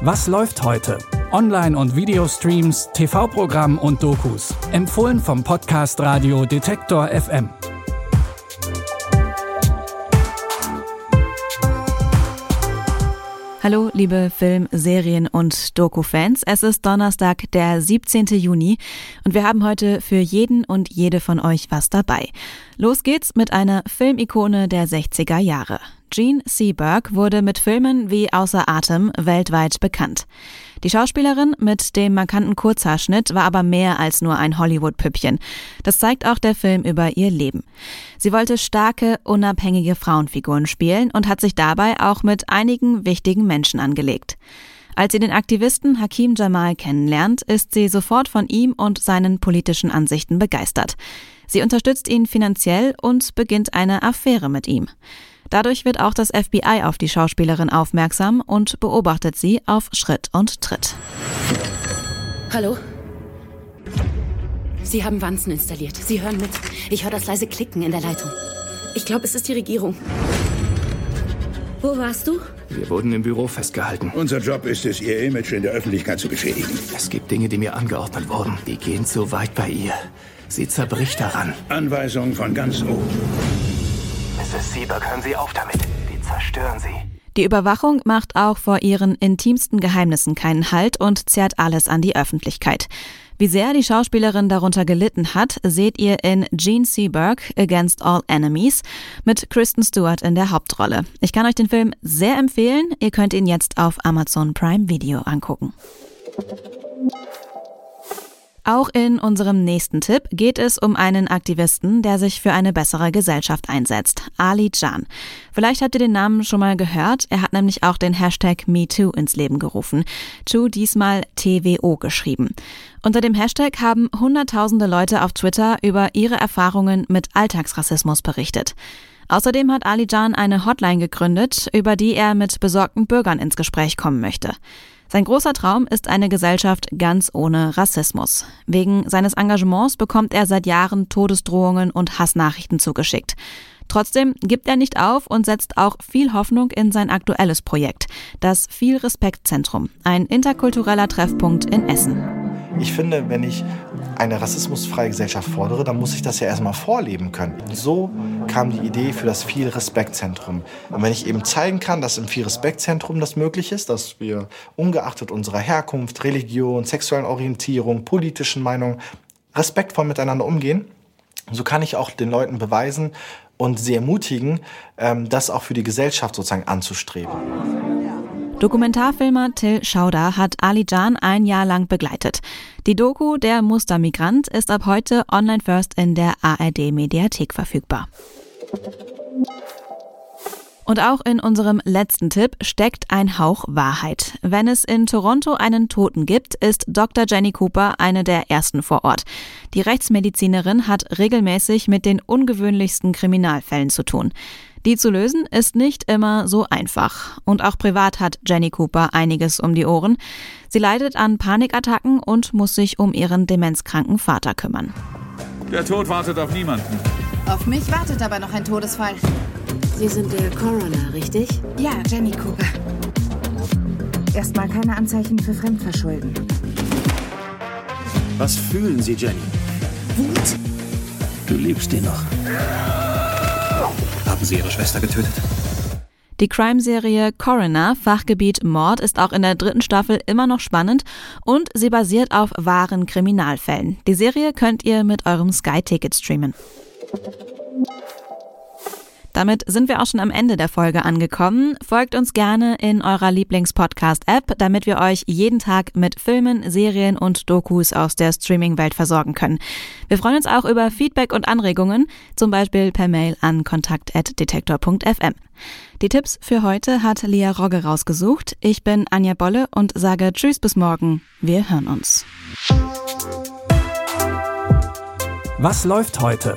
Was läuft heute? Online- und Videostreams, TV-Programm und Dokus. Empfohlen vom Podcast Radio Detektor FM. Hallo, liebe Film-, Serien- und Doku-Fans. Es ist Donnerstag, der 17. Juni und wir haben heute für jeden und jede von euch was dabei. Los geht's mit einer Filmikone der 60er Jahre. Jean Seberg wurde mit Filmen wie Außer Atem weltweit bekannt. Die Schauspielerin mit dem markanten Kurzhaarschnitt war aber mehr als nur ein Hollywood-Püppchen. Das zeigt auch der Film über ihr Leben. Sie wollte starke, unabhängige Frauenfiguren spielen und hat sich dabei auch mit einigen wichtigen Menschen angelegt. Als sie den Aktivisten Hakim Jamal kennenlernt, ist sie sofort von ihm und seinen politischen Ansichten begeistert. Sie unterstützt ihn finanziell und beginnt eine Affäre mit ihm. Dadurch wird auch das FBI auf die Schauspielerin aufmerksam und beobachtet sie auf Schritt und Tritt. Hallo? Sie haben Wanzen installiert. Sie hören mit. Ich höre das leise Klicken in der Leitung. Ich glaube, es ist die Regierung. Wo warst du? Wir wurden im Büro festgehalten. Unser Job ist es, ihr Image in der Öffentlichkeit zu beschädigen. Es gibt Dinge, die mir angeordnet wurden. Die gehen zu weit bei ihr. Sie zerbricht daran. Anweisungen von ganz oben. Mrs. Sieberg, Sie auf damit. Die zerstören Sie. Die Überwachung macht auch vor ihren intimsten Geheimnissen keinen Halt und zerrt alles an die Öffentlichkeit. Wie sehr die Schauspielerin darunter gelitten hat, seht ihr in Gene Seberg Against All Enemies mit Kristen Stewart in der Hauptrolle. Ich kann euch den Film sehr empfehlen. Ihr könnt ihn jetzt auf Amazon Prime Video angucken. Auch in unserem nächsten Tipp geht es um einen Aktivisten, der sich für eine bessere Gesellschaft einsetzt. Ali Jan. Vielleicht habt ihr den Namen schon mal gehört. Er hat nämlich auch den Hashtag MeToo ins Leben gerufen. To diesmal TWO geschrieben. Unter dem Hashtag haben hunderttausende Leute auf Twitter über ihre Erfahrungen mit Alltagsrassismus berichtet. Außerdem hat Ali Jan eine Hotline gegründet, über die er mit besorgten Bürgern ins Gespräch kommen möchte. Sein großer Traum ist eine Gesellschaft ganz ohne Rassismus. Wegen seines Engagements bekommt er seit Jahren Todesdrohungen und Hassnachrichten zugeschickt. Trotzdem gibt er nicht auf und setzt auch viel Hoffnung in sein aktuelles Projekt, das Viel Respekt Zentrum, ein interkultureller Treffpunkt in Essen. Ich finde, wenn ich eine rassismusfreie Gesellschaft fordere, dann muss ich das ja erstmal vorleben können. So kam die Idee für das Viel Respekt Zentrum. Und wenn ich eben zeigen kann, dass im Viel Respekt Zentrum das möglich ist, dass wir ungeachtet unserer Herkunft, Religion, sexuellen Orientierung, politischen Meinungen respektvoll miteinander umgehen, so kann ich auch den Leuten beweisen und sie ermutigen, ähm, das auch für die Gesellschaft sozusagen anzustreben. Dokumentarfilmer Till Schauder hat Ali Jan ein Jahr lang begleitet. Die Doku Der Mustermigrant ist ab heute online first in der ARD Mediathek verfügbar. Und auch in unserem letzten Tipp steckt ein Hauch Wahrheit. Wenn es in Toronto einen Toten gibt, ist Dr. Jenny Cooper eine der ersten vor Ort. Die Rechtsmedizinerin hat regelmäßig mit den ungewöhnlichsten Kriminalfällen zu tun. Die zu lösen ist nicht immer so einfach. Und auch privat hat Jenny Cooper einiges um die Ohren. Sie leidet an Panikattacken und muss sich um ihren demenzkranken Vater kümmern. Der Tod wartet auf niemanden. Auf mich wartet aber noch ein Todesfall. Sie sind der Coroner, richtig? Ja, Jenny Cooper. Erstmal keine Anzeichen für Fremdverschulden. Was fühlen Sie, Jenny? Wut. Du liebst ihn noch. Haben Sie Ihre Schwester getötet? Die Crime-Serie Coroner, Fachgebiet Mord, ist auch in der dritten Staffel immer noch spannend und sie basiert auf wahren Kriminalfällen. Die Serie könnt ihr mit eurem Sky-Ticket streamen. Damit sind wir auch schon am Ende der Folge angekommen. Folgt uns gerne in eurer Lieblings-Podcast-App, damit wir euch jeden Tag mit Filmen, Serien und Dokus aus der Streaming-Welt versorgen können. Wir freuen uns auch über Feedback und Anregungen, zum Beispiel per Mail an kontakt.detektor.fm. Die Tipps für heute hat Lia Rogge rausgesucht. Ich bin Anja Bolle und sage Tschüss bis morgen. Wir hören uns. Was läuft heute?